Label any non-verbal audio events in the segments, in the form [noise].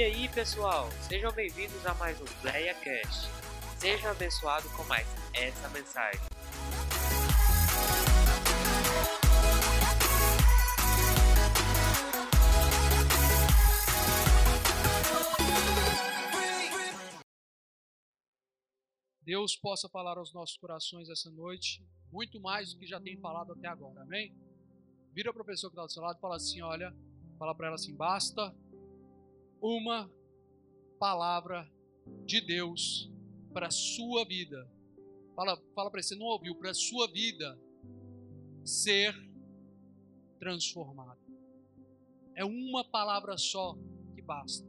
E aí, pessoal, sejam bem-vindos a mais um PlayaCast. Seja abençoado com mais essa mensagem. Deus possa falar aos nossos corações essa noite, muito mais do que já tem falado até agora, amém? Vira para a pessoa que está do seu lado e fala assim: olha, fala para ela assim: basta uma palavra de Deus para a sua vida. Fala, fala para você não ouviu, para a sua vida ser transformada. É uma palavra só que basta.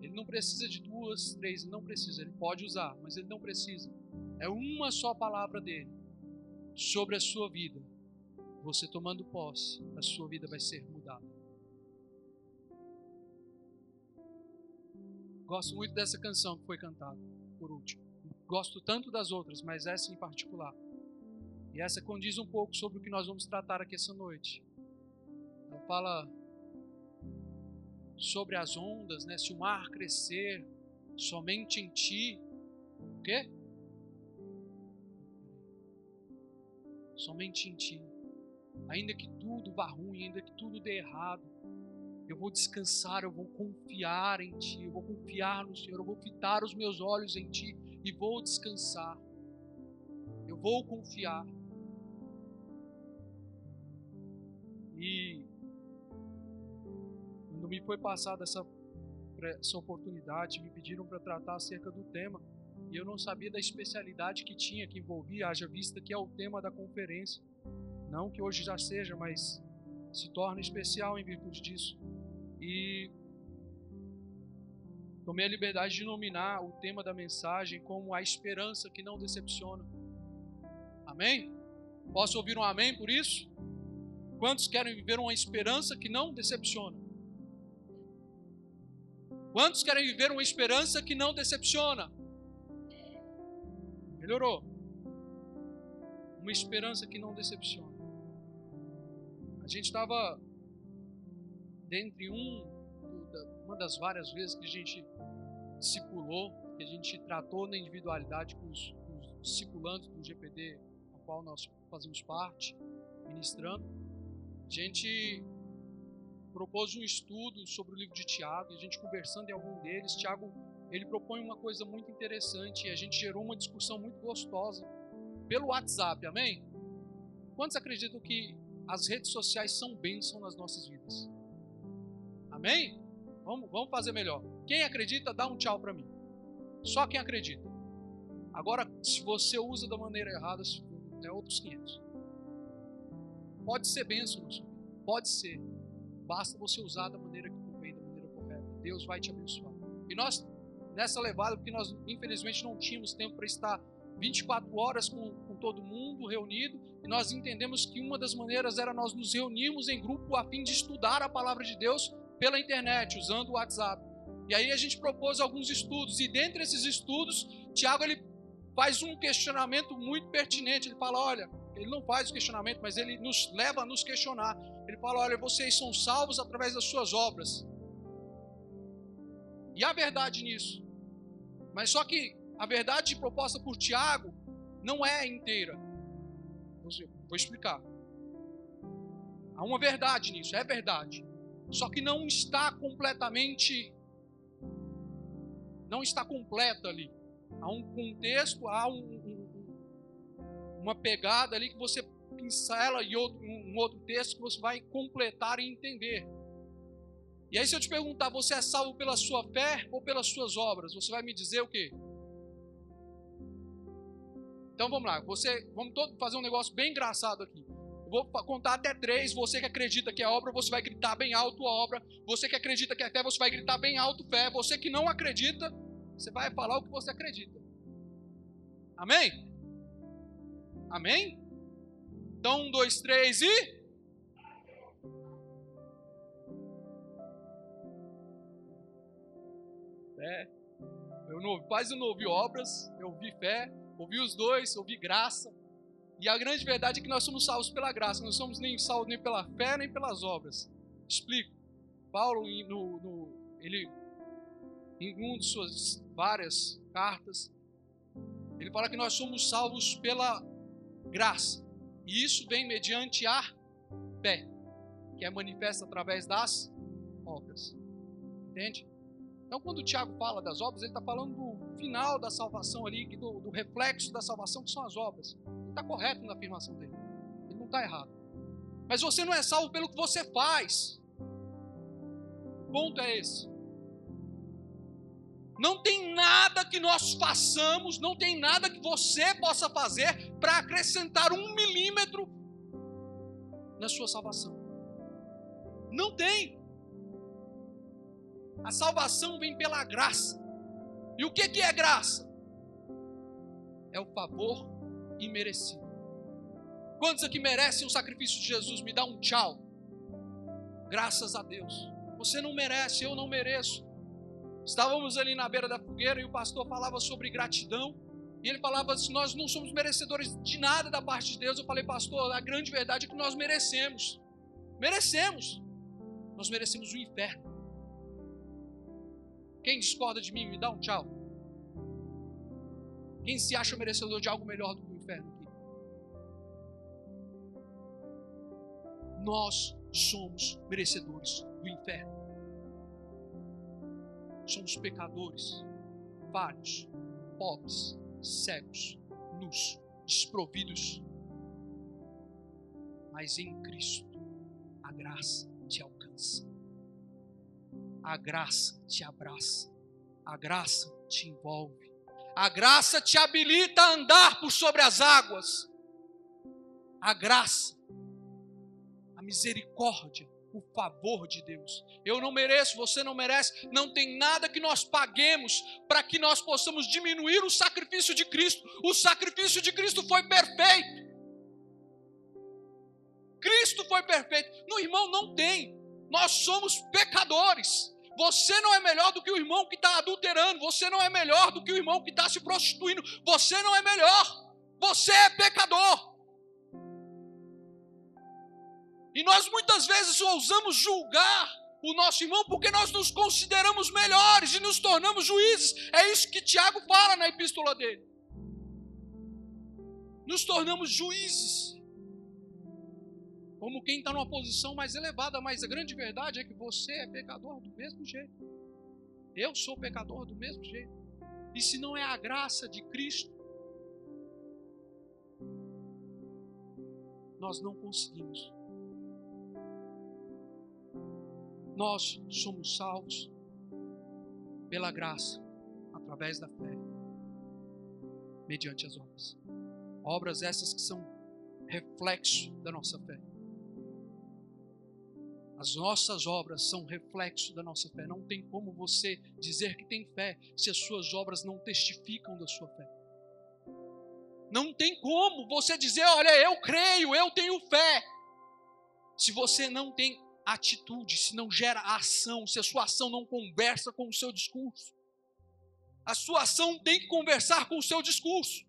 Ele não precisa de duas, três, ele não precisa. Ele pode usar, mas ele não precisa. É uma só palavra dele sobre a sua vida. Você tomando posse, a sua vida vai ser Gosto muito dessa canção que foi cantada por último. Gosto tanto das outras, mas essa em particular. E essa condiz um pouco sobre o que nós vamos tratar aqui essa noite. Ela fala sobre as ondas, né? Se o mar crescer somente em ti, o quê? Somente em ti. Ainda que tudo vá ruim, ainda que tudo dê errado, eu vou descansar, eu vou confiar em Ti, eu vou confiar no Senhor, eu vou fitar os meus olhos em Ti e vou descansar. Eu vou confiar. E quando me foi passada essa, essa oportunidade, me pediram para tratar acerca do tema, e eu não sabia da especialidade que tinha, que envolvia, haja vista que é o tema da conferência. Não que hoje já seja, mas se torna especial em virtude disso. E tomei a liberdade de nominar o tema da mensagem como a esperança que não decepciona. Amém? Posso ouvir um amém por isso? Quantos querem viver uma esperança que não decepciona? Quantos querem viver uma esperança que não decepciona? Melhorou. Uma esperança que não decepciona. A gente estava dentre um, uma das várias vezes que a gente discipulou, que a gente tratou na individualidade com os, com os discipulantes do GPD, ao qual nós fazemos parte, ministrando, a gente propôs um estudo sobre o livro de Tiago, e a gente conversando em algum deles, Tiago, ele propõe uma coisa muito interessante, e a gente gerou uma discussão muito gostosa pelo WhatsApp, amém? Quantos acreditam que as redes sociais são bênção nas nossas vidas. Amém? Vamos, vamos fazer melhor. Quem acredita, dá um tchau para mim. Só quem acredita. Agora, se você usa da maneira errada, é outros 500. Pode ser bênção na. Pode ser. Basta você usar da maneira que convém, da maneira correta. Deus vai te abençoar. E nós, nessa levada, porque nós infelizmente não tínhamos tempo para estar 24 horas com, com todo mundo reunido, e nós entendemos que uma das maneiras era nós nos reunirmos em grupo a fim de estudar a palavra de Deus pela internet, usando o WhatsApp. E aí a gente propôs alguns estudos, e dentre esses estudos, Tiago ele faz um questionamento muito pertinente. Ele fala: olha, ele não faz o questionamento, mas ele nos leva a nos questionar. Ele fala: olha, vocês são salvos através das suas obras. E há verdade nisso. Mas só que a verdade proposta por Tiago não é inteira. Vou explicar. Há uma verdade nisso, é verdade. Só que não está completamente. Não está completa ali. Há um contexto, há um, um, uma pegada ali que você pincela e outro, um outro texto que você vai completar e entender. E aí, se eu te perguntar, você é salvo pela sua fé ou pelas suas obras? Você vai me dizer o quê? Então vamos lá, você, vamos todo fazer um negócio bem engraçado aqui. Vou contar até três. Você que acredita que é obra, você vai gritar bem alto a obra. Você que acredita que é fé, você vai gritar bem alto fé. Você que não acredita, você vai falar o que você acredita. Amém? Amém? Então, um, dois, três e. Fé. Eu não, quase não ouvi obras, eu ouvi fé. Ouvi os dois, ouvi graça. E a grande verdade é que nós somos salvos pela graça, não somos nem salvos nem pela fé nem pelas obras. Explico. Paulo, no, no, ele em uma de suas várias cartas, ele fala que nós somos salvos pela graça. E isso vem mediante a fé, que é manifesta através das obras. Entende? Então, quando o Tiago fala das obras, ele está falando do final da salvação ali, do, do reflexo da salvação, que são as obras. Ele está correto na afirmação dele. Ele não está errado. Mas você não é salvo pelo que você faz. O ponto é esse. Não tem nada que nós façamos, não tem nada que você possa fazer para acrescentar um milímetro na sua salvação. Não tem. A salvação vem pela graça. E o que, que é graça? É o favor imerecido. Quantos aqui merecem o sacrifício de Jesus? Me dá um tchau. Graças a Deus. Você não merece, eu não mereço. Estávamos ali na beira da fogueira e o pastor falava sobre gratidão. E ele falava assim: Nós não somos merecedores de nada da parte de Deus. Eu falei, pastor, a grande verdade é que nós merecemos. Merecemos. Nós merecemos o inferno. Quem discorda de mim, me dá um tchau. Quem se acha merecedor de algo melhor do que o inferno aqui? Nós somos merecedores do inferno somos pecadores, falhos, pobres, cegos, nus, desprovidos. Mas em Cristo, a graça te alcança, a graça te abraça, a graça te envolve, a graça te habilita a andar por sobre as águas, a graça, a misericórdia o favor de Deus. Eu não mereço, você não merece, não tem nada que nós paguemos para que nós possamos diminuir o sacrifício de Cristo. O sacrifício de Cristo foi perfeito. Cristo foi perfeito. No irmão não tem. Nós somos pecadores. Você não é melhor do que o irmão que está adulterando. Você não é melhor do que o irmão que está se prostituindo. Você não é melhor. Você é pecador. E nós muitas vezes ousamos julgar o nosso irmão porque nós nos consideramos melhores e nos tornamos juízes. É isso que Tiago fala na epístola dele. Nos tornamos juízes. Como quem está numa posição mais elevada, mas a grande verdade é que você é pecador do mesmo jeito. Eu sou pecador do mesmo jeito. E se não é a graça de Cristo, nós não conseguimos Nós somos salvos pela graça, através da fé, mediante as obras. Obras essas que são reflexo da nossa fé. As nossas obras são reflexo da nossa fé. Não tem como você dizer que tem fé se as suas obras não testificam da sua fé. Não tem como você dizer, olha, eu creio, eu tenho fé, se você não tem atitude, se não gera ação, se a sua ação não conversa com o seu discurso. A sua ação tem que conversar com o seu discurso.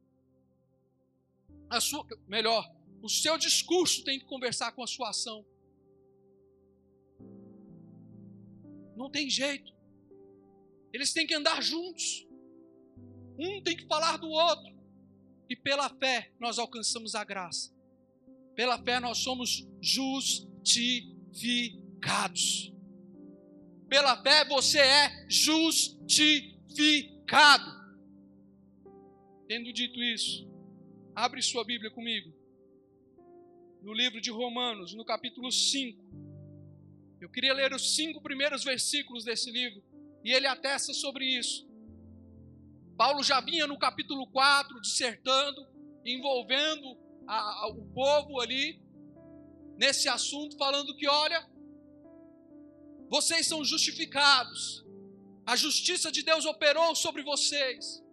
A sua, melhor, o seu discurso tem que conversar com a sua ação. Não tem jeito. Eles têm que andar juntos. Um tem que falar do outro. E pela fé nós alcançamos a graça. Pela fé nós somos justificados. Pela fé você é justificado. Tendo dito isso, abre sua Bíblia comigo. No livro de Romanos, no capítulo 5. Eu queria ler os cinco primeiros versículos desse livro, e ele atesta sobre isso. Paulo já vinha no capítulo 4 dissertando, envolvendo a, a, o povo ali, nesse assunto, falando que, olha, vocês são justificados, a justiça de Deus operou sobre vocês.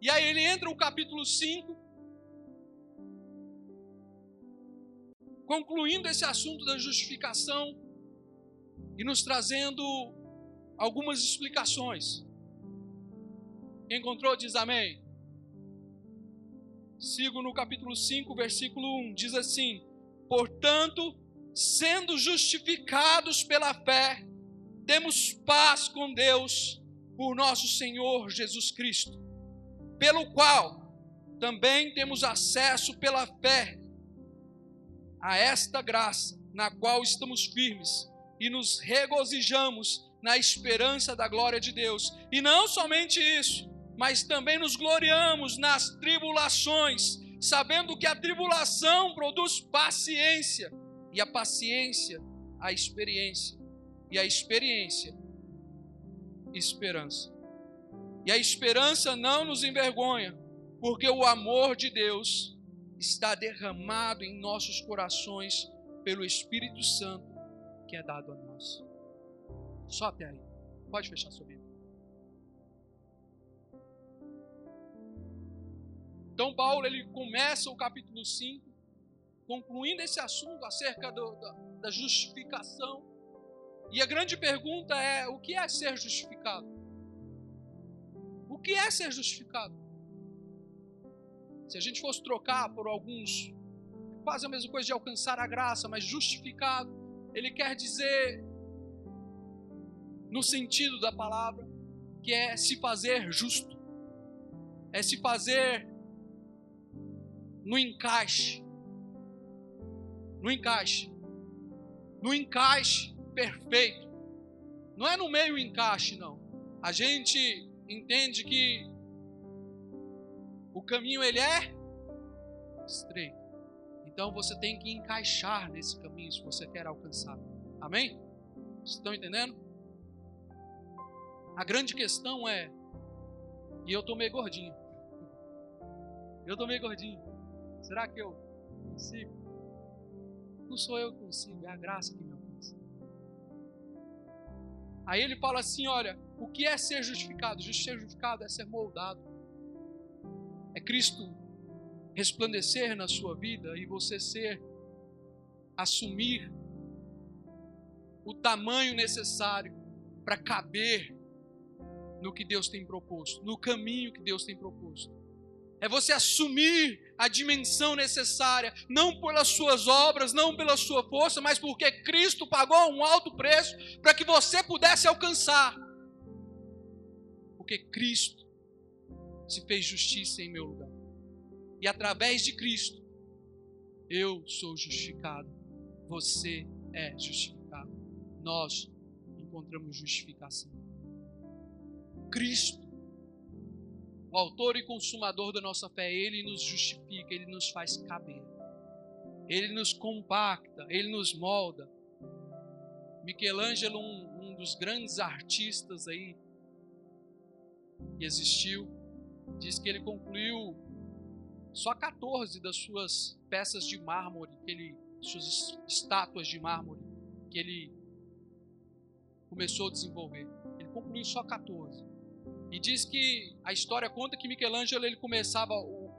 E aí ele entra no capítulo 5, concluindo esse assunto da justificação e nos trazendo algumas explicações. Quem encontrou diz amém. Sigo no capítulo 5, versículo 1, diz assim: Portanto, sendo justificados pela fé, temos paz com Deus por nosso Senhor Jesus Cristo, pelo qual também temos acesso pela fé a esta graça, na qual estamos firmes e nos regozijamos na esperança da glória de Deus. E não somente isso, mas também nos gloriamos nas tribulações, sabendo que a tribulação produz paciência, e a paciência, a experiência, e a experiência, esperança. E a esperança não nos envergonha, porque o amor de Deus está derramado em nossos corações pelo Espírito Santo que é dado a nós. Só até aí. Pode fechar sua Bíblia. Então, Paulo ele começa o capítulo 5, concluindo esse assunto acerca do, da, da justificação. E a grande pergunta é: o que é ser justificado? O que é ser justificado? Se a gente fosse trocar por alguns, quase a mesma coisa de alcançar a graça, mas justificado, ele quer dizer, no sentido da palavra, que é se fazer justo, é se fazer no encaixe, no encaixe, no encaixe perfeito. Não é no meio encaixe, não. A gente entende que o caminho ele é estreito. Então você tem que encaixar nesse caminho se você quer alcançar. Amém? Vocês estão entendendo? A grande questão é, e eu tô meio gordinho. Eu tô meio gordinho. Será que eu consigo? Não sou eu que consigo, é a graça que me alcança. Aí ele fala assim: olha, o que é ser justificado? Ser justificado é ser moldado. É Cristo resplandecer na sua vida e você ser, assumir o tamanho necessário para caber no que Deus tem proposto, no caminho que Deus tem proposto. É você assumir a dimensão necessária, não pelas suas obras, não pela sua força, mas porque Cristo pagou um alto preço para que você pudesse alcançar. Porque Cristo se fez justiça em meu lugar. E através de Cristo, eu sou justificado. Você é justificado. Nós encontramos justificação. Cristo, o autor e consumador da nossa fé, ele nos justifica, ele nos faz caber. Ele nos compacta, ele nos molda. Michelangelo, um, um dos grandes artistas aí que existiu, diz que ele concluiu só 14 das suas peças de mármore, que ele, suas estátuas de mármore, que ele começou a desenvolver. Ele concluiu só 14. E diz que a história conta que Michelangelo ele começava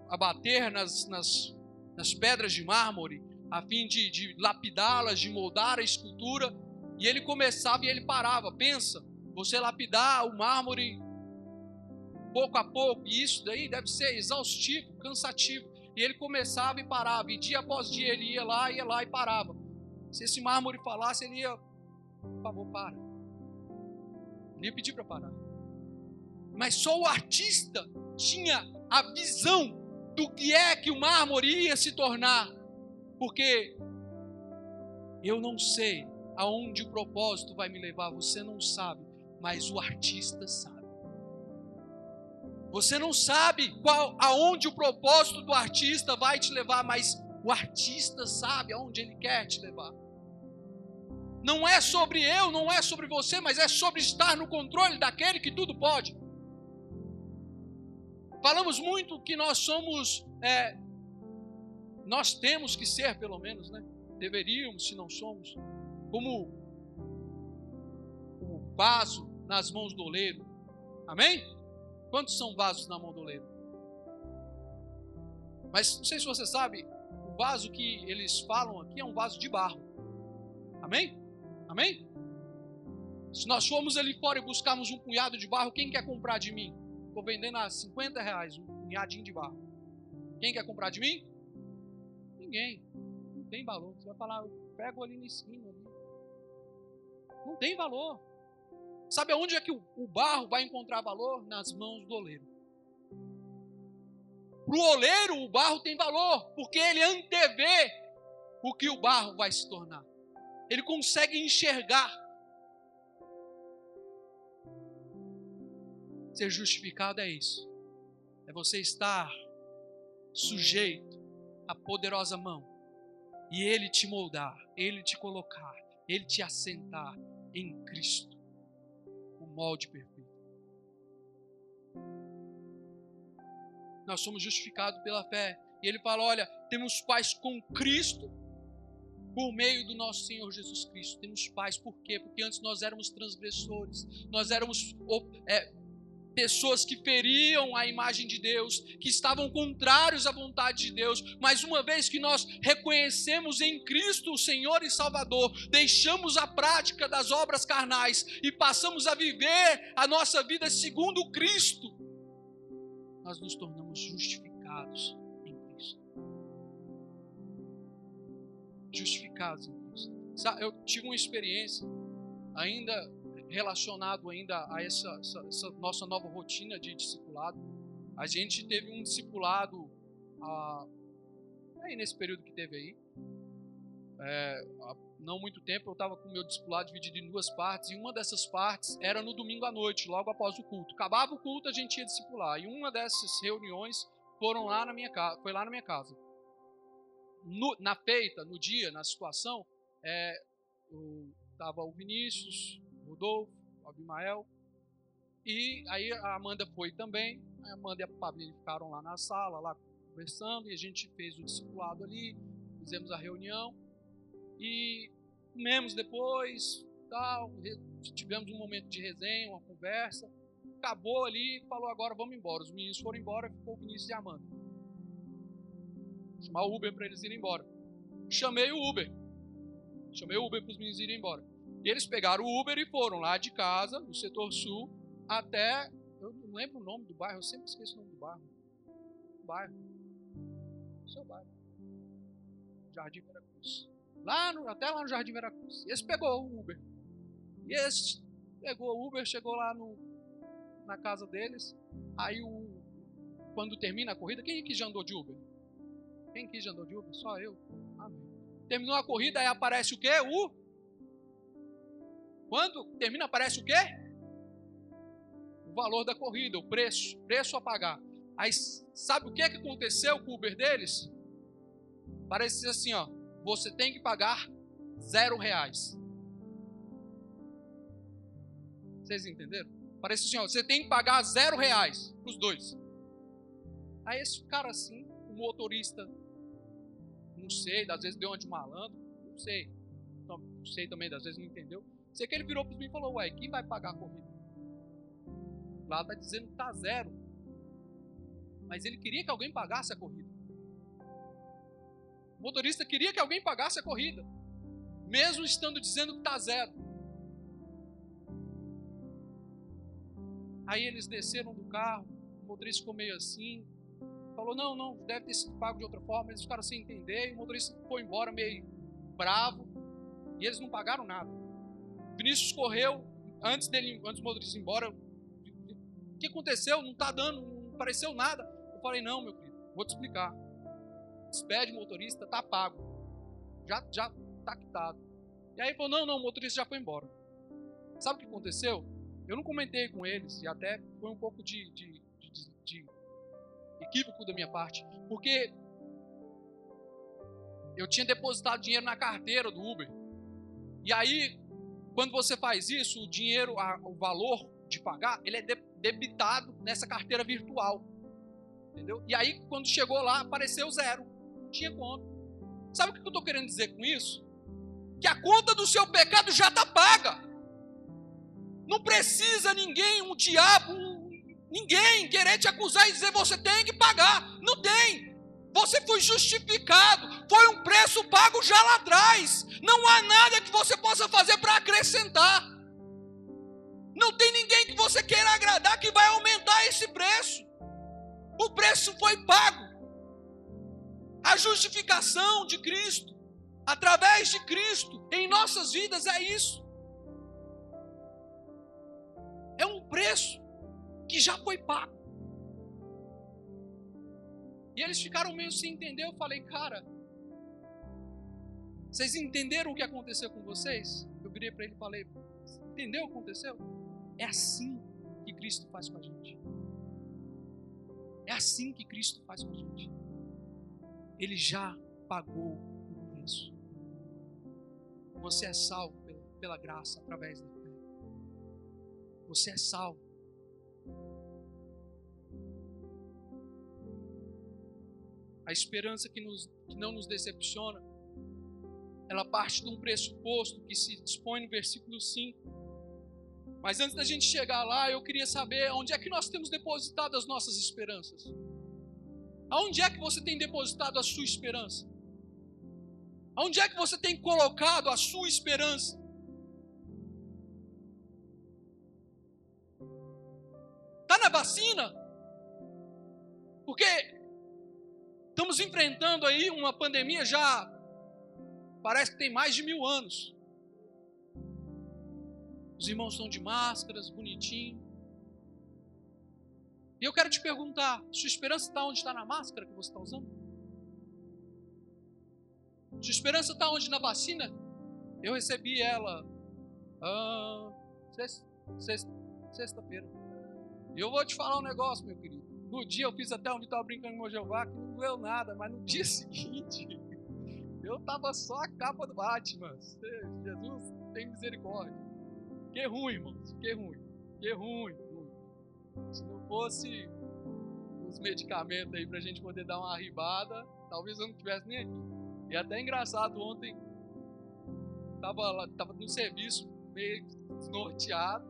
a bater nas, nas, nas pedras de mármore, a fim de, de lapidá-las, de moldar a escultura, e ele começava e ele parava. Pensa, você lapidar o mármore pouco a pouco, e isso daí deve ser exaustivo, cansativo. E ele começava e parava, e dia após dia ele ia lá, ia lá e parava. Se esse mármore falasse, ele ia, por favor, para. Ele ia pedir para parar. Mas só o artista tinha a visão do que é que o mármore ia se tornar. Porque eu não sei aonde o propósito vai me levar, você não sabe, mas o artista sabe. Você não sabe qual, aonde o propósito do artista vai te levar, mas o artista sabe aonde ele quer te levar. Não é sobre eu, não é sobre você, mas é sobre estar no controle daquele que tudo pode. Falamos muito que nós somos, é, nós temos que ser, pelo menos, né? Deveríamos, se não somos, como o vaso nas mãos do oleiro. Amém? Quantos são vasos na mão do oleiro? Mas não sei se você sabe, o vaso que eles falam aqui é um vaso de barro. Amém? Amém? Se nós formos ali fora e buscarmos um punhado de barro, quem quer comprar de mim? Estou vendendo a 50 reais um punhadinho de barro. Quem quer comprar de mim? Ninguém. Não tem valor. Você vai falar, eu pego ali na esquina. Ali. Não tem valor. Sabe aonde é que o barro vai encontrar valor? Nas mãos do oleiro. Para o oleiro, o barro tem valor, porque ele antevê o que o barro vai se tornar. Ele consegue enxergar. Ser justificado é isso. É você estar sujeito à poderosa mão e ele te moldar, ele te colocar, ele te assentar em Cristo, molde perfeito. Nós somos justificados pela fé. E ele fala: olha, temos paz com Cristo por meio do nosso Senhor Jesus Cristo. Temos paz, por quê? Porque antes nós éramos transgressores, nós éramos é, pessoas que feriam a imagem de Deus, que estavam contrários à vontade de Deus, mas uma vez que nós reconhecemos em Cristo o Senhor e Salvador, deixamos a prática das obras carnais e passamos a viver a nossa vida segundo Cristo, nós nos tornamos justificados em Cristo. Justificados em Cristo. Eu tive uma experiência ainda relacionado ainda a essa, essa, essa, nossa nova rotina de discipulado. A gente teve um discipulado ah, aí nesse período que teve aí. É, há não muito tempo eu estava com o meu discipulado dividido em duas partes, e uma dessas partes era no domingo à noite, logo após o culto. Acabava o culto, a gente ia discipular. E uma dessas reuniões foram lá na minha casa, foi lá na minha casa. No, na feita, no dia, na situação, é, estava o Vinícius, Rodolfo, o Abimael. E aí a Amanda foi também. A Amanda e a Pablinha ficaram lá na sala, lá conversando, e a gente fez o discipulado ali, fizemos a reunião. E comemos depois, tal, tivemos um momento de resenha, uma conversa. Acabou ali, falou agora vamos embora. Os meninos foram embora, ficou o Vinícius e a Amanda. Chamar o Uber para eles irem embora. Chamei o Uber. Chamei o Uber para os meninos irem embora. E eles pegaram o Uber e foram lá de casa, no setor sul, até. Eu não lembro o nome do bairro, eu sempre esqueço o nome do bairro. O bairro. O seu bairro. Jardim Veracruz. Lá no, até lá no Jardim Veracruz. E esse pegou o Uber. E esse pegou o Uber, chegou lá no, na casa deles. Aí o, quando termina a corrida, quem que já andou de Uber? Quem que já andou de Uber? Só eu. Amém. Terminou a corrida, aí aparece o quê? O quando termina, aparece o quê? O valor da corrida, o preço, preço a pagar. Aí sabe o que, que aconteceu com o Uber deles? Parece assim, ó, você tem que pagar zero reais. Vocês entenderam? Parece assim, ó, você tem que pagar zero reais para os dois. Aí esse cara assim, o motorista, não sei, às vezes deu uma de malandro, não sei. Não sei também, às vezes não entendeu. Sei que ele virou para mim e falou: Ué, quem vai pagar a corrida? Lá está dizendo que está zero. Mas ele queria que alguém pagasse a corrida. O motorista queria que alguém pagasse a corrida, mesmo estando dizendo que está zero. Aí eles desceram do carro, o motorista ficou meio assim, falou: Não, não, deve ter sido pago de outra forma. Eles ficaram sem entender, e o motorista foi embora meio bravo, e eles não pagaram nada. Vinícius correu antes dele, antes do motorista ir embora. O que aconteceu? Não está dando, não apareceu nada. Eu falei, não, meu querido, vou te explicar. Despede o motorista, está pago. Já já está quitado. E aí ele falou, não, não, o motorista já foi embora. Sabe o que aconteceu? Eu não comentei com eles, e até foi um pouco de, de, de, de equívoco da minha parte, porque eu tinha depositado dinheiro na carteira do Uber. E aí, quando você faz isso, o dinheiro, o valor de pagar, ele é debitado nessa carteira virtual. Entendeu? E aí, quando chegou lá, apareceu zero. Não tinha conta. Sabe o que eu estou querendo dizer com isso? Que a conta do seu pecado já está paga. Não precisa ninguém, um diabo, um, ninguém querer te acusar e dizer você tem que pagar. Não tem. Você foi justificado, foi um preço pago já lá atrás. Não há nada que você possa fazer para acrescentar. Não tem ninguém que você queira agradar que vai aumentar esse preço. O preço foi pago. A justificação de Cristo, através de Cristo, em nossas vidas é isso. preço que já foi pago. E eles ficaram meio sem entender. Eu falei, cara, vocês entenderam o que aconteceu com vocês? Eu virei para ele e falei, entendeu o que aconteceu? É assim que Cristo faz com a gente. É assim que Cristo faz com a gente. Ele já pagou o preço. Você é salvo pela, graça através da fé. Você é salvo. A esperança que, nos, que não nos decepciona, ela parte de um pressuposto que se dispõe no versículo 5 mas antes da gente chegar lá, eu queria saber onde é que nós temos depositado as nossas esperanças. Aonde é que você tem depositado a sua esperança? Aonde é que você tem colocado a sua esperança? Está na vacina? Porque estamos enfrentando aí uma pandemia já parece que tem mais de mil anos. Os irmãos estão de máscaras, bonitinho. E eu quero te perguntar: sua esperança está onde está na máscara que você está usando? Sua esperança está onde na vacina? Eu recebi ela ah, sexta-feira. E eu vou te falar um negócio, meu querido. No dia eu fiz até um Vitor brincando com o Jeová que não doeu nada, mas no dia [laughs] seguinte eu tava só a capa do Batman. Jesus tem misericórdia. Que ruim, irmãos. Que ruim. Que ruim, ruim. Se não fosse os medicamentos aí pra gente poder dar uma arribada, talvez eu não tivesse nem aqui. E até engraçado, ontem tava, lá, tava no serviço meio desnorteado,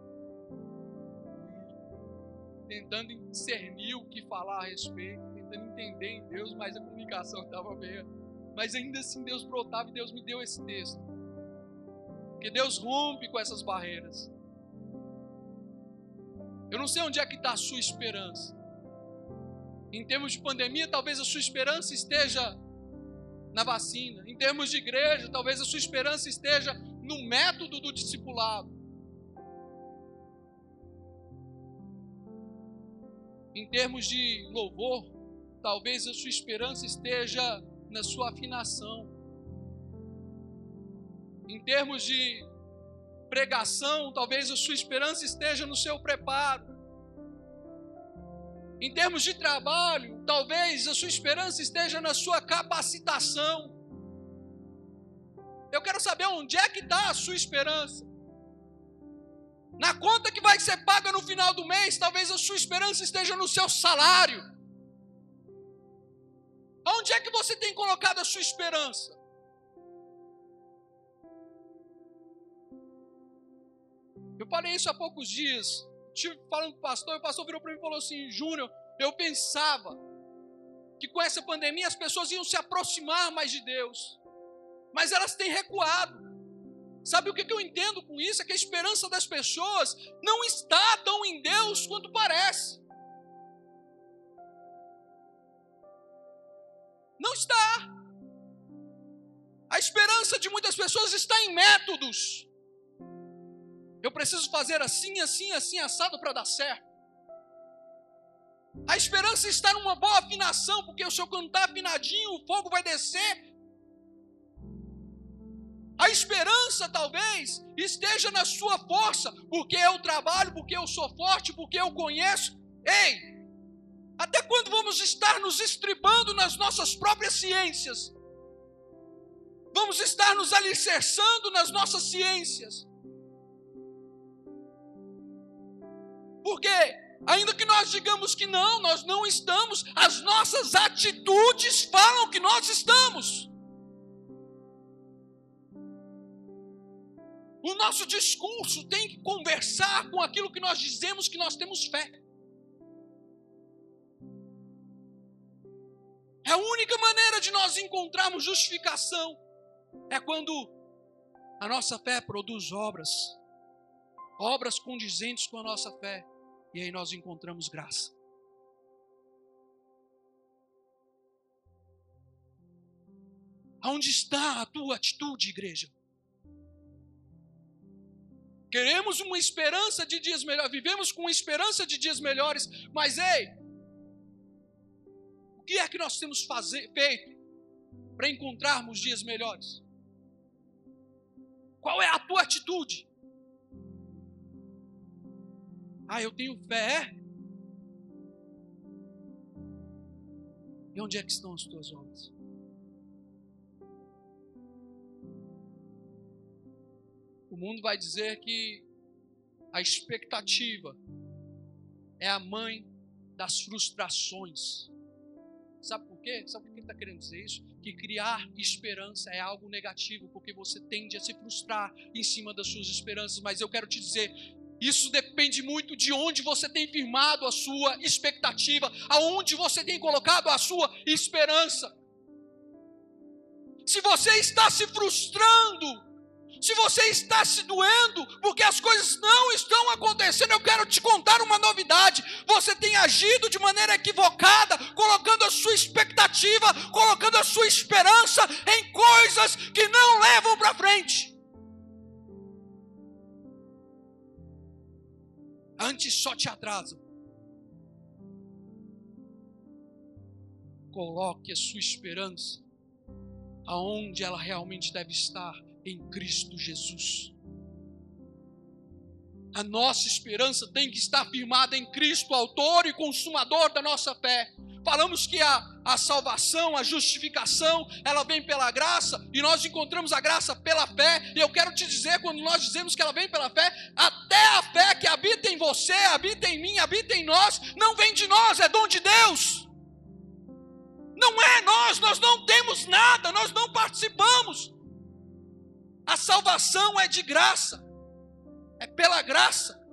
tentando discernir o que falar a respeito, tentando entender em Deus, mas a comunicação estava meio. Mas ainda assim Deus brotava e Deus me deu esse texto. Que Deus rompe com essas barreiras. Eu não sei onde é que está a sua esperança. Em termos de pandemia, talvez a sua esperança esteja na vacina. Em termos de igreja, talvez a sua esperança esteja no método do discipulado. Em termos de louvor, talvez a sua esperança esteja na sua afinação em termos de pregação, talvez a sua esperança esteja no seu preparo. Em termos de trabalho, talvez a sua esperança esteja na sua capacitação. Eu quero saber onde é que está a sua esperança. Na conta que vai ser paga no final do mês, talvez a sua esperança esteja no seu salário. Onde é que você tem colocado a sua esperança? Eu falei isso há poucos dias. Estive falando com o pastor, e o pastor virou para mim e falou assim: Júnior, eu pensava que com essa pandemia as pessoas iam se aproximar mais de Deus, mas elas têm recuado. Sabe o que eu entendo com isso? É que a esperança das pessoas não está tão em Deus quanto parece. Não está. A esperança de muitas pessoas está em métodos, eu preciso fazer assim, assim, assim, assado para dar certo. A esperança está numa boa afinação, porque se eu cantar afinadinho, o fogo vai descer. A esperança talvez esteja na sua força, porque eu trabalho, porque eu sou forte, porque eu conheço. Ei, até quando vamos estar nos estribando nas nossas próprias ciências? Vamos estar nos alicerçando nas nossas ciências? Porque, ainda que nós digamos que não, nós não estamos, as nossas atitudes falam que nós estamos. O nosso discurso tem que conversar com aquilo que nós dizemos que nós temos fé. É a única maneira de nós encontrarmos justificação é quando a nossa fé produz obras, obras condizentes com a nossa fé. E aí nós encontramos graça. Aonde está a tua atitude, igreja? Queremos uma esperança de dias melhores, vivemos com esperança de dias melhores, mas ei, o que é que nós temos fazer, feito para encontrarmos dias melhores? Qual é a tua atitude? Ah, eu tenho fé. E onde é que estão as tuas obras? O mundo vai dizer que a expectativa é a mãe das frustrações. Sabe por quê? Sabe por que ele está querendo dizer isso? Que criar esperança é algo negativo, porque você tende a se frustrar em cima das suas esperanças. Mas eu quero te dizer: isso depende muito de onde você tem firmado a sua expectativa, aonde você tem colocado a sua esperança. Se você está se frustrando, se você está se doendo porque as coisas não estão acontecendo, eu quero te contar uma novidade. Você tem agido de maneira equivocada, colocando a sua expectativa, colocando a sua esperança em coisas que não levam para frente. antes só te atrasam. Coloque a sua esperança aonde ela realmente deve estar, em Cristo Jesus. A nossa esperança tem que estar firmada em Cristo, autor e consumador da nossa fé. Falamos que a, a salvação, a justificação, ela vem pela graça e nós encontramos a graça pela fé. E eu quero te dizer, quando nós dizemos que ela vem pela fé, até a fé que habita em você, habita em mim, habita em nós, não vem de nós, é dom de Deus. Não é nós, nós não temos nada, nós não participamos. A salvação é de graça, é pela graça.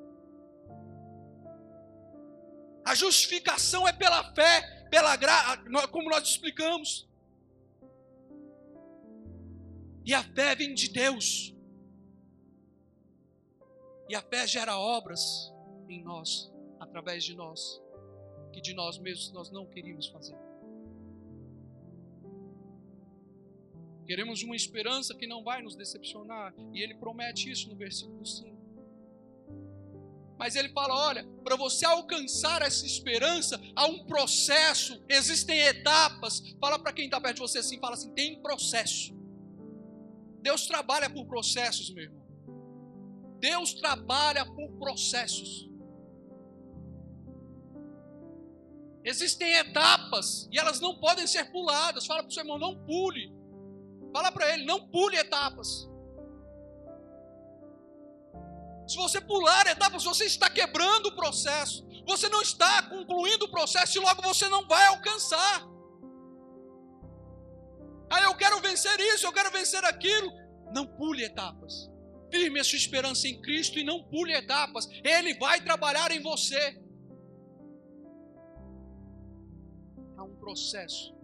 A justificação é pela fé, pela graça, como nós explicamos. E a fé vem de Deus. E a fé gera obras em nós, através de nós, que de nós mesmos nós não queríamos fazer. Queremos uma esperança que não vai nos decepcionar, e ele promete isso no versículo 5. Mas ele fala: olha, para você alcançar essa esperança, há um processo, existem etapas. Fala para quem está perto de você assim: fala assim, tem processo. Deus trabalha por processos, meu irmão. Deus trabalha por processos. Existem etapas e elas não podem ser puladas. Fala para o seu irmão: não pule. Fala para ele: não pule etapas. Se você pular etapas, você está quebrando o processo. Você não está concluindo o processo e logo você não vai alcançar. Ah, eu quero vencer isso, eu quero vencer aquilo. Não pule etapas. Firme a sua esperança em Cristo e não pule etapas. Ele vai trabalhar em você. Há um processo.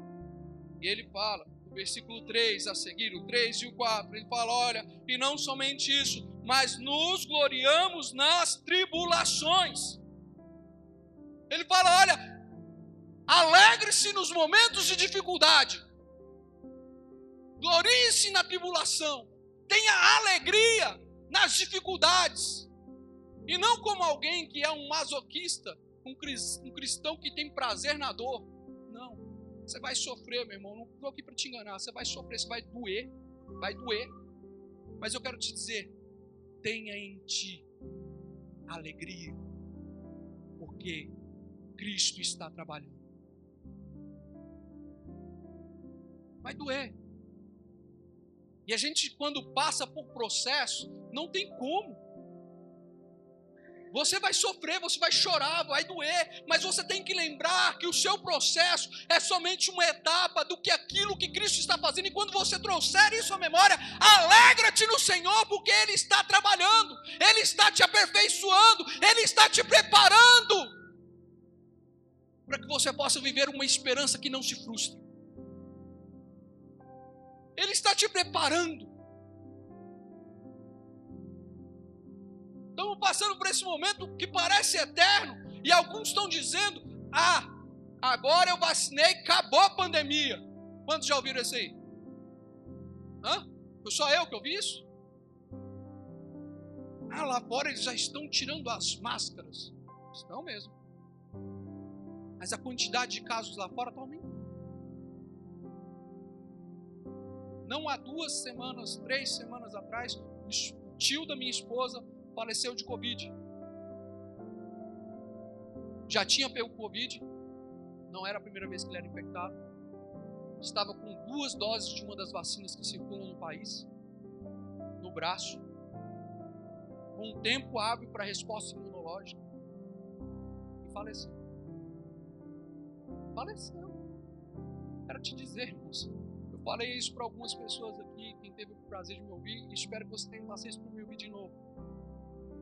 E ele fala, versículo 3 a seguir, o 3 e o 4, ele fala: olha, e não somente isso, mas nos gloriamos nas tribulações. Ele fala: olha, alegre-se nos momentos de dificuldade, glorie-se na tribulação, tenha alegria nas dificuldades, e não como alguém que é um masoquista, um cristão que tem prazer na dor. Você vai sofrer, meu irmão. Não estou aqui para te enganar. Você vai sofrer, você vai doer, vai doer. Mas eu quero te dizer, tenha em ti alegria, porque Cristo está trabalhando. Vai doer. E a gente, quando passa por processo, não tem como. Você vai sofrer, você vai chorar, vai doer, mas você tem que lembrar que o seu processo é somente uma etapa do que aquilo que Cristo está fazendo. E quando você trouxer isso à memória, alegra-te no Senhor, porque Ele está trabalhando, Ele está te aperfeiçoando, Ele está te preparando para que você possa viver uma esperança que não se frustra. Ele está te preparando. Passando por esse momento que parece eterno, e alguns estão dizendo: ah, agora eu vacinei, acabou a pandemia. Quantos já ouviram isso aí? Hã? Foi só eu que ouvi isso? Ah, lá fora eles já estão tirando as máscaras. Estão mesmo. Mas a quantidade de casos lá fora está aumentando. Não há duas semanas, três semanas atrás, o tio da minha esposa faleceu de Covid. Já tinha pego Covid, não era a primeira vez que ele era infectado. Estava com duas doses de uma das vacinas que circulam no país, no braço, com um tempo hábil para resposta imunológica, e faleceu. Faleceu. Quero te dizer, irmãos, eu falei isso para algumas pessoas aqui, quem teve o prazer de me ouvir, espero que você tenha paciência para me ouvir de novo.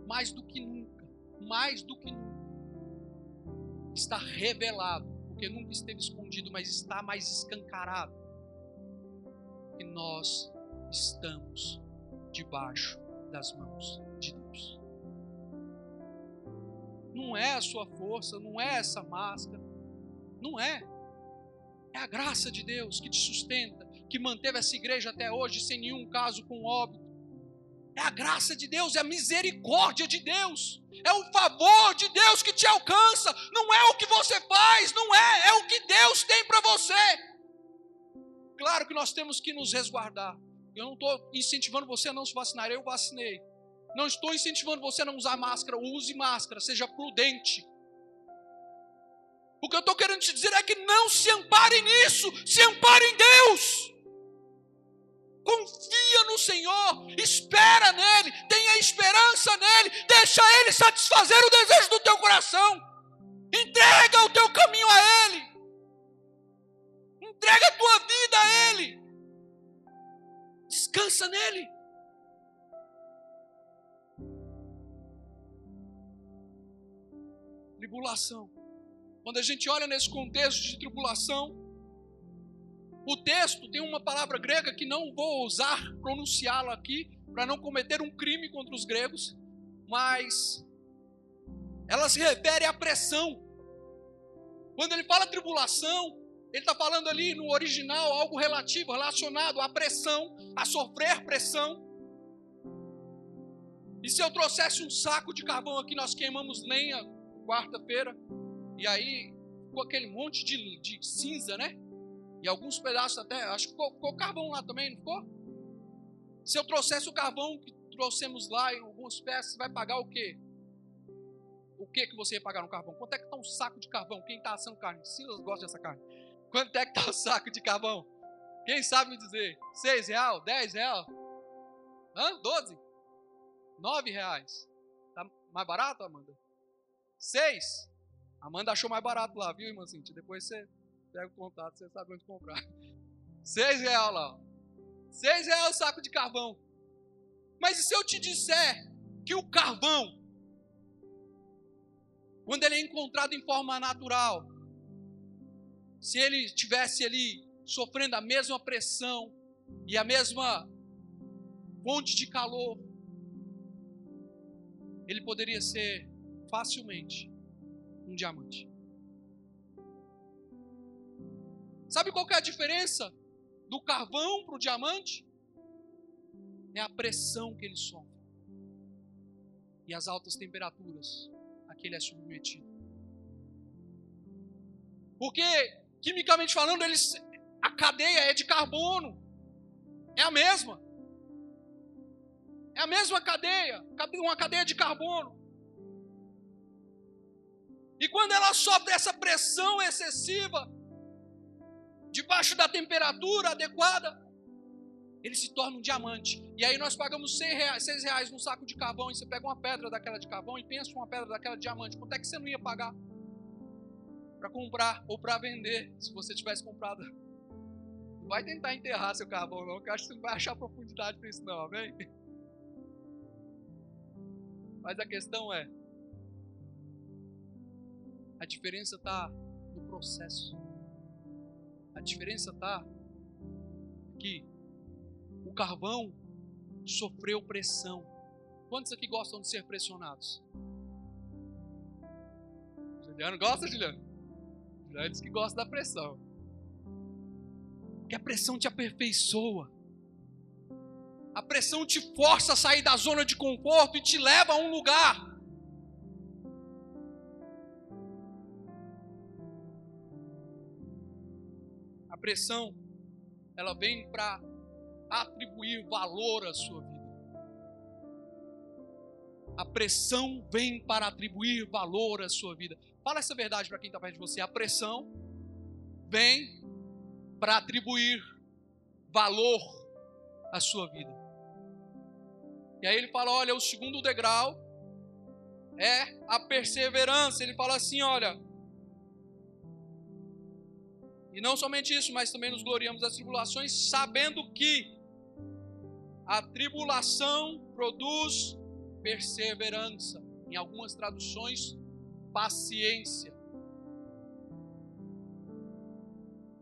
Mais do que nunca, mais do que nunca, está revelado, porque nunca esteve escondido, mas está mais escancarado, que nós estamos debaixo das mãos de Deus. Não é a sua força, não é essa máscara, não é. É a graça de Deus que te sustenta, que manteve essa igreja até hoje sem nenhum caso com óbito. É a graça de Deus, é a misericórdia de Deus, é o favor de Deus que te alcança. Não é o que você faz, não é, é o que Deus tem para você. Claro que nós temos que nos resguardar. Eu não estou incentivando você a não se vacinar, eu vacinei. Não estou incentivando você a não usar máscara, use máscara, seja prudente. O que eu estou querendo te dizer é que não se ampare nisso, se ampare em Deus. Confia no Senhor, espera nele, tenha esperança nele, deixa ele satisfazer o desejo do teu coração. Entrega o teu caminho a ele. Entrega a tua vida a ele. Descansa nele. Tribulação. Quando a gente olha nesse contexto de tribulação, o texto tem uma palavra grega que não vou ousar pronunciá-la aqui, para não cometer um crime contra os gregos, mas ela se refere à pressão. Quando ele fala tribulação, ele está falando ali no original algo relativo, relacionado à pressão, a sofrer pressão. E se eu trouxesse um saco de carvão aqui, nós queimamos lenha quarta-feira, e aí ficou aquele monte de, de cinza, né? E alguns pedaços até, acho que ficou, ficou carvão lá também, não ficou? Se eu trouxesse o carvão que trouxemos lá em algumas peças, você vai pagar o quê? O que que você ia pagar no carvão? Quanto é que está um saco de carvão? Quem está assando carne? Silas gosta dessa carne. Quanto é que está o saco de carvão? Quem sabe me dizer? Seis real? Dez real? Hã? Doze? Nove reais? Tá mais barato, Amanda? Seis? Amanda achou mais barato lá, viu, irmã Cintia? Depois você Pega o contato, você sabe onde comprar. [laughs] Seis reais lá. Seis reais o saco de carvão. Mas e se eu te disser que o carvão, quando ele é encontrado em forma natural, se ele estivesse ali sofrendo a mesma pressão e a mesma fonte de calor, ele poderia ser facilmente um diamante. Sabe qual é a diferença do carvão para o diamante? É a pressão que ele sofre e as altas temperaturas a que ele é submetido. Porque, quimicamente falando, eles, a cadeia é de carbono, é a mesma. É a mesma cadeia, uma cadeia de carbono. E quando ela sofre essa pressão excessiva, debaixo da temperatura adequada, ele se torna um diamante. E aí nós pagamos seis reais, seis reais num saco de carvão, e você pega uma pedra daquela de carvão e pensa uma pedra daquela de diamante. Quanto é que você não ia pagar para comprar ou para vender, se você tivesse comprado? Não vai tentar enterrar seu carvão, não, que eu acho que você não vai achar profundidade para isso, não, amém? Mas a questão é: a diferença está no processo. A diferença está que o carvão sofreu pressão. Quantos aqui gostam de ser pressionados? Juliano gosta, Juliano? Juliano diz que gosta da pressão. Que a pressão te aperfeiçoa. A pressão te força a sair da zona de conforto e te leva a um lugar. Pressão, ela vem para atribuir valor à sua vida. A pressão vem para atribuir valor à sua vida. Fala essa verdade para quem está perto de você. A pressão vem para atribuir valor à sua vida. E aí ele fala: olha, o segundo degrau é a perseverança. Ele fala assim: olha. E não somente isso, mas também nos gloriamos das tribulações, sabendo que a tribulação produz perseverança. Em algumas traduções, paciência.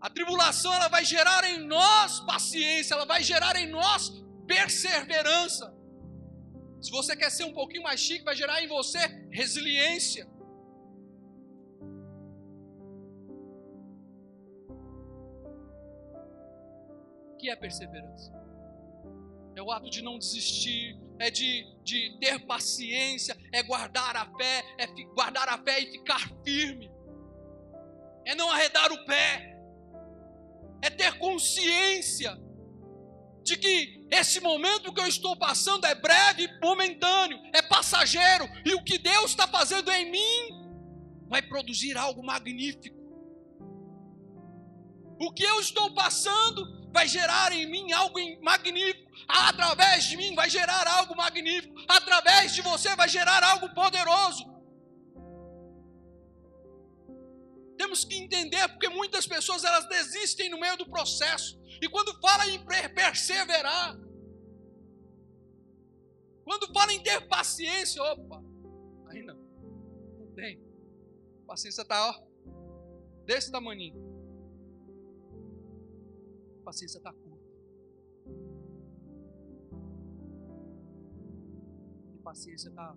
A tribulação ela vai gerar em nós paciência, ela vai gerar em nós perseverança. Se você quer ser um pouquinho mais chique, vai gerar em você resiliência. Que é perseverança? É o ato de não desistir, é de, de ter paciência, é guardar a fé, é guardar a fé e ficar firme, é não arredar o pé, é ter consciência de que esse momento que eu estou passando é breve momentâneo, é passageiro, e o que Deus está fazendo em mim vai produzir algo magnífico. O que eu estou passando vai gerar em mim algo magnífico. Através de mim vai gerar algo magnífico. Através de você vai gerar algo poderoso. Temos que entender porque muitas pessoas elas desistem no meio do processo. E quando fala em perseverar, quando fala em ter paciência, opa, aí não, não tem. A paciência está desse tamanho. Paciência está curta. E paciência está.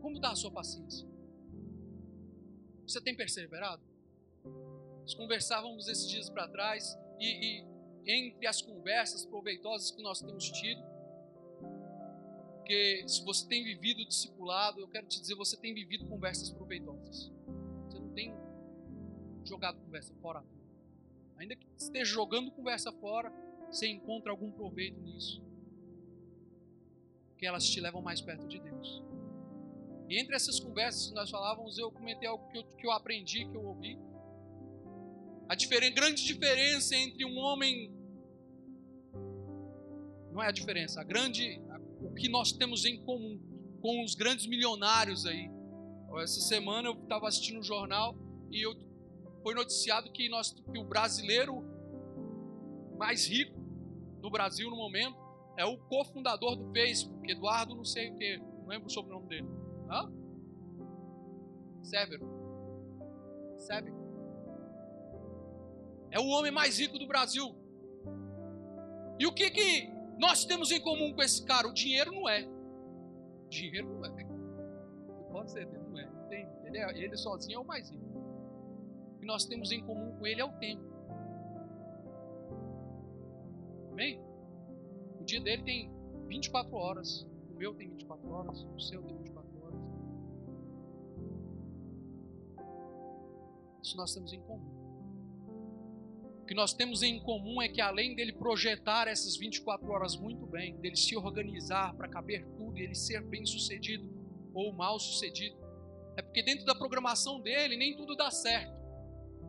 Como está a sua paciência? Você tem perseverado? Nós conversávamos esses dias para trás e, e entre as conversas proveitosas que nós temos tido, porque se você tem vivido discipulado, eu quero te dizer, você tem vivido conversas proveitosas. Você não tem jogado conversa fora. Ainda que esteja jogando conversa fora, você encontra algum proveito nisso. Porque elas te levam mais perto de Deus. E entre essas conversas que nós falávamos, eu comentei algo que eu, que eu aprendi, que eu ouvi. A grande diferença entre um homem. Não é a diferença, a grande. O que nós temos em comum com os grandes milionários aí. Essa semana eu estava assistindo um jornal e eu foi noticiado que, nós, que o brasileiro mais rico do Brasil no momento é o cofundador do Facebook, Eduardo não sei o que, não lembro o sobrenome dele. Hã? Severo. Severo. É o homem mais rico do Brasil. E o que, que nós temos em comum com esse cara? O dinheiro não é. O dinheiro não é. Pode ser, não é. Ele, é, ele sozinho é o mais rico nós temos em comum com Ele é o tempo. Amém? O dia dele tem 24 horas, o meu tem 24 horas, o seu tem 24 horas. Isso nós temos em comum. O que nós temos em comum é que além dele projetar essas 24 horas muito bem, dele se organizar para caber tudo e ele ser bem sucedido ou mal sucedido, é porque dentro da programação dele nem tudo dá certo.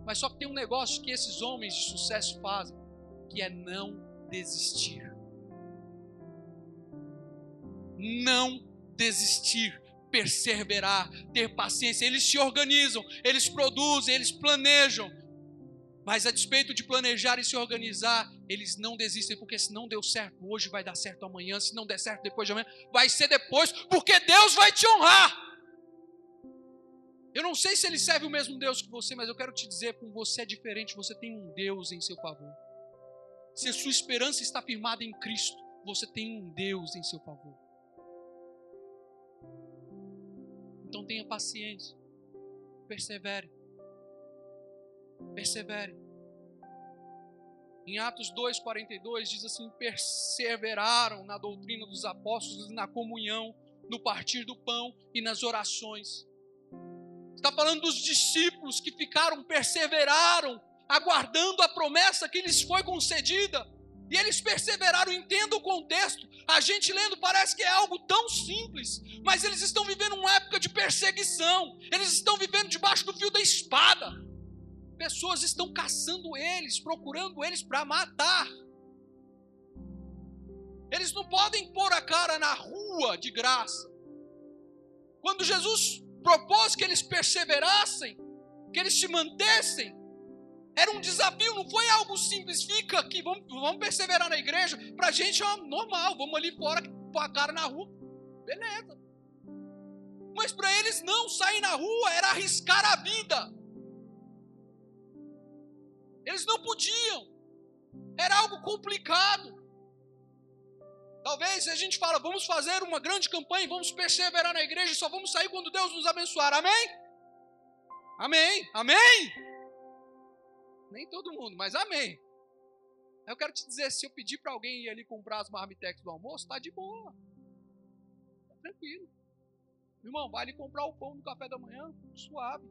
Mas só que tem um negócio que esses homens de sucesso fazem, que é não desistir. Não desistir, perseverar, ter paciência. Eles se organizam, eles produzem, eles planejam. Mas a despeito de planejar e se organizar, eles não desistem, porque se não deu certo hoje, vai dar certo amanhã. Se não der certo depois de amanhã, vai ser depois, porque Deus vai te honrar. Eu não sei se ele serve o mesmo Deus que você, mas eu quero te dizer, com você é diferente, você tem um Deus em seu favor. Se a sua esperança está firmada em Cristo, você tem um Deus em seu favor. Então tenha paciência. Persevere. Persevere. Em Atos 2,42 diz assim: perseveraram na doutrina dos apóstolos, na comunhão, no partir do pão e nas orações. Está falando dos discípulos que ficaram, perseveraram, aguardando a promessa que lhes foi concedida. E eles perseveraram, entenda o contexto. A gente lendo parece que é algo tão simples, mas eles estão vivendo uma época de perseguição. Eles estão vivendo debaixo do fio da espada. Pessoas estão caçando eles, procurando eles para matar. Eles não podem pôr a cara na rua de graça. Quando Jesus propôs que eles perseverassem, que eles se mantessem, era um desafio, não foi algo simples. Fica aqui, vamos, vamos perseverar na igreja. Para a gente é normal, vamos ali fora, pôr a cara na rua. Beleza. Mas para eles não, sair na rua era arriscar a vida. Eles não podiam. Era algo complicado. Talvez a gente fala, vamos fazer uma grande campanha, vamos perseverar na igreja, só vamos sair quando Deus nos abençoar. Amém? Amém? Amém? Nem todo mundo, mas amém. Eu quero te dizer, se eu pedir para alguém ir ali comprar as marmitex do almoço, tá de boa. Tá tranquilo. Irmão, vai ali comprar o pão no café da manhã, suave.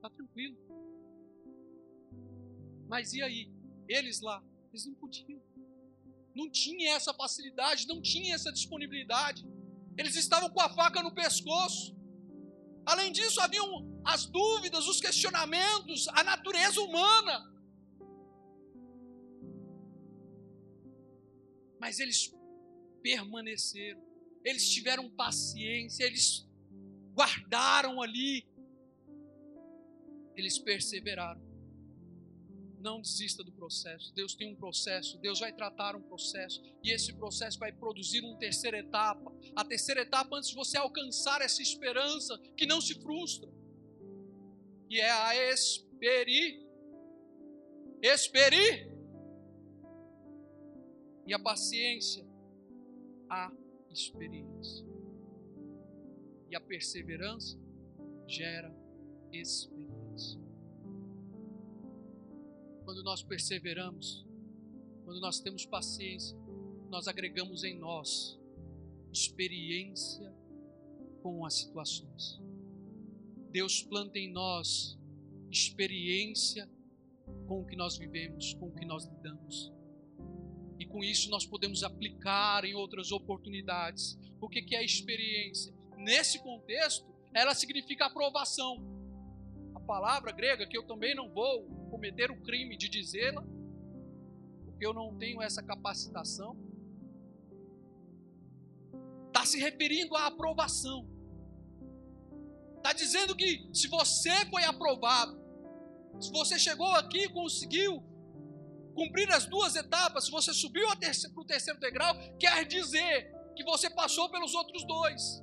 Tá tranquilo. Mas e aí? Eles lá, eles não podiam. Não tinha essa facilidade, não tinha essa disponibilidade. Eles estavam com a faca no pescoço. Além disso, haviam as dúvidas, os questionamentos, a natureza humana. Mas eles permaneceram, eles tiveram paciência, eles guardaram ali, eles perseveraram. Não desista do processo. Deus tem um processo, Deus vai tratar um processo, e esse processo vai produzir uma terceira etapa. A terceira etapa antes de você alcançar essa esperança que não se frustra. E é a esperi esperi e a paciência, a experiência. E a perseverança gera experiência quando nós perseveramos, quando nós temos paciência, nós agregamos em nós experiência com as situações. Deus planta em nós experiência com o que nós vivemos, com o que nós lidamos. E com isso nós podemos aplicar em outras oportunidades. O que é experiência? Nesse contexto, ela significa aprovação. A palavra grega, que eu também não vou cometer o crime de dizê-la, porque eu não tenho essa capacitação. Está se referindo à aprovação. Está dizendo que se você foi aprovado, se você chegou aqui e conseguiu cumprir as duas etapas, se você subiu para o terceiro degrau, quer dizer que você passou pelos outros dois.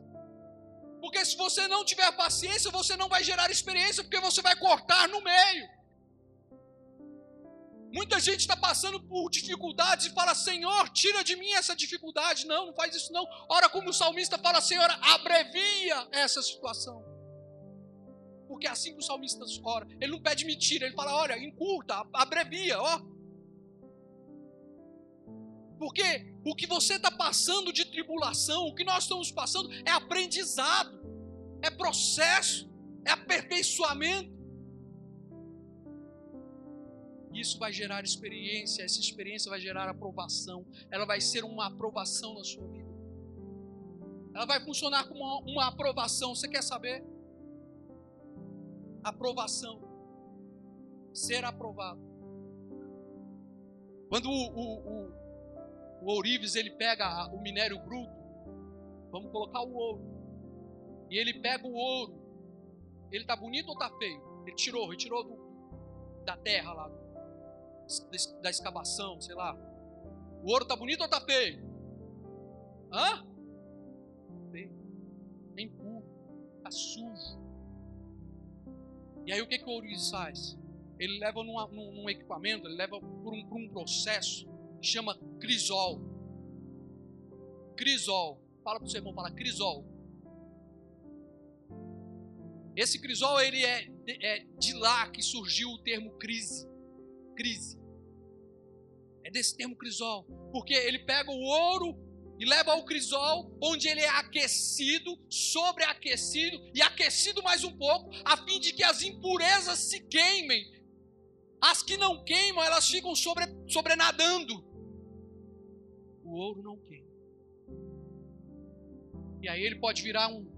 Porque se você não tiver paciência, você não vai gerar experiência, porque você vai cortar no meio. Muita gente está passando por dificuldades e fala: Senhor, tira de mim essa dificuldade. Não, não faz isso não. Ora, como o salmista fala: Senhor, abrevia essa situação. Porque é assim que o salmista ora. Ele não pede mentira, ele fala: Olha, encurta, abrevia, ó. Porque o que você está passando de tribulação, o que nós estamos passando é aprendizado, é processo, é aperfeiçoamento. Isso vai gerar experiência, essa experiência vai gerar aprovação, ela vai ser uma aprovação na sua vida. Ela vai funcionar como uma, aprovação, você quer saber? Aprovação. Ser aprovado. Quando o, o, o, o ourives ele pega o minério bruto, vamos colocar o ouro, e ele pega o ouro, ele tá bonito ou tá feio? Ele tirou, retirou do, da terra lá, da escavação, sei lá. O ouro tá bonito ou tá feio? Hã? Feio. É impuro, tá sujo. E aí o que, que o ourives faz? Ele leva num, num, num, equipamento, ele leva por um, por um processo que chama crisol. Crisol. Fala para o seu irmão, fala crisol. Esse crisol ele é, é de lá que surgiu o termo crise. Crise. É desse termo crisol, porque ele pega o ouro e leva ao crisol, onde ele é aquecido, sobreaquecido e aquecido mais um pouco, a fim de que as impurezas se queimem. As que não queimam, elas ficam sobre, sobrenadando. O ouro não queima. E aí ele pode virar um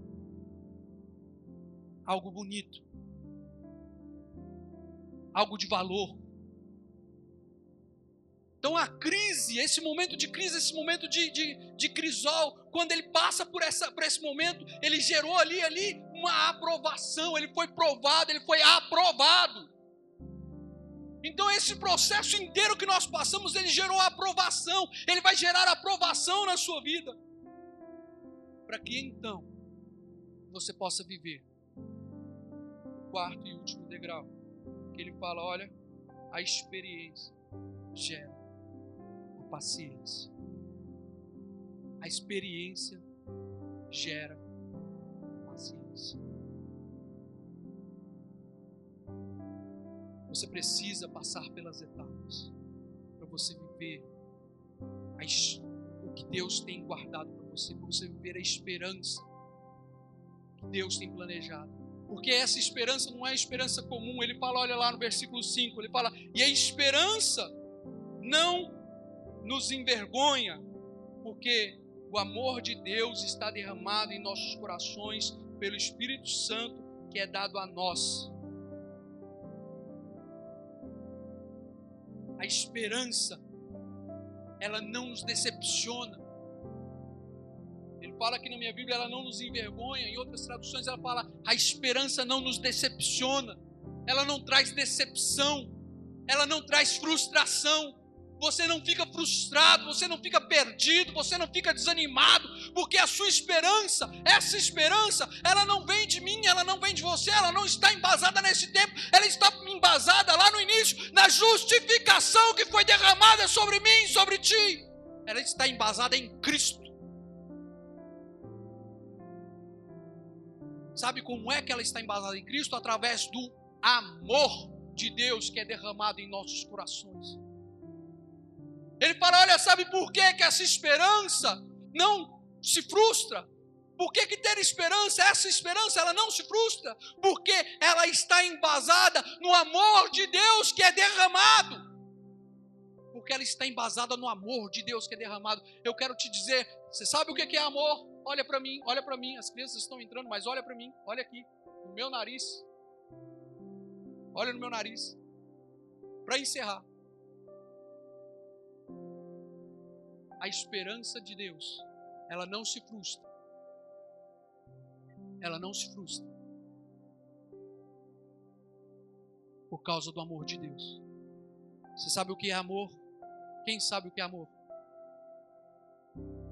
algo bonito, algo de valor. Então a crise, esse momento de crise, esse momento de, de, de crisol, quando ele passa por, essa, por esse momento, ele gerou ali, ali uma aprovação, ele foi provado, ele foi aprovado. Então esse processo inteiro que nós passamos, ele gerou aprovação, ele vai gerar aprovação na sua vida. Para que então você possa viver o quarto e último degrau, que ele fala, olha, a experiência gera paciência. A experiência gera paciência. Você precisa passar pelas etapas para você viver o que Deus tem guardado para você, para você viver a esperança que Deus tem planejado. Porque essa esperança não é esperança comum. Ele fala, olha lá no versículo 5, ele fala: "E a esperança não nos envergonha, porque o amor de Deus está derramado em nossos corações pelo Espírito Santo que é dado a nós. A esperança, ela não nos decepciona. Ele fala aqui na minha Bíblia, ela não nos envergonha. Em outras traduções, ela fala, a esperança não nos decepciona. Ela não traz decepção. Ela não traz frustração você não fica frustrado, você não fica perdido, você não fica desanimado, porque a sua esperança, essa esperança, ela não vem de mim, ela não vem de você, ela não está embasada nesse tempo, ela está embasada lá no início, na justificação que foi derramada sobre mim sobre ti. Ela está embasada em Cristo. Sabe como é que ela está embasada em Cristo? Através do amor de Deus que é derramado em nossos corações. Ele fala: olha, sabe por que, que essa esperança não se frustra? Por que, que ter esperança, essa esperança, ela não se frustra? Porque ela está embasada no amor de Deus que é derramado. Porque ela está embasada no amor de Deus que é derramado. Eu quero te dizer, você sabe o que é amor? Olha para mim, olha para mim. As crianças estão entrando, mas olha para mim, olha aqui, no meu nariz. Olha no meu nariz. Para encerrar. A esperança de Deus, ela não se frustra. Ela não se frustra. Por causa do amor de Deus. Você sabe o que é amor? Quem sabe o que é amor?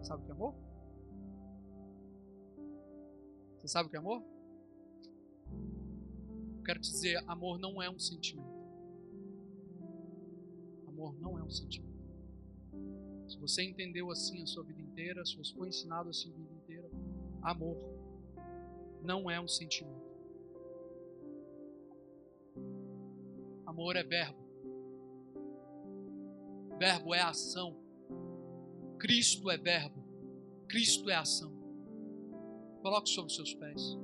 Sabe o que é amor? Você sabe o que é amor? quero te dizer, amor não é um sentimento. Amor não é um sentimento. Se você entendeu assim a sua vida inteira, se você foi ensinado assim a vida inteira, amor não é um sentimento. Amor é verbo. Verbo é ação. Cristo é verbo. Cristo é ação. Coloque sobre os seus pés.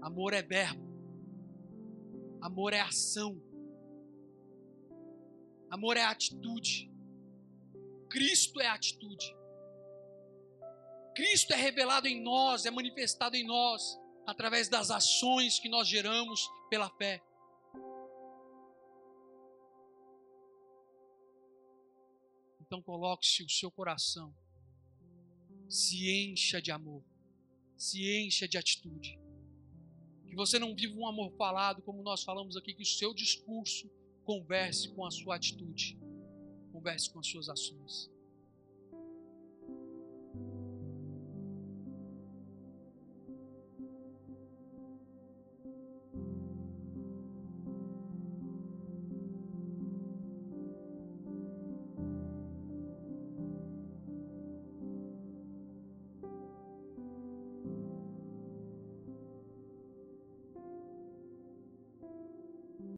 Amor é verbo. Amor é ação. Amor é atitude. Cristo é atitude. Cristo é revelado em nós, é manifestado em nós, através das ações que nós geramos pela fé. Então coloque-se o seu coração, se encha de amor, se encha de atitude. Que você não viva um amor falado, como nós falamos aqui, que o seu discurso Converse com a sua atitude. Converse com as suas ações.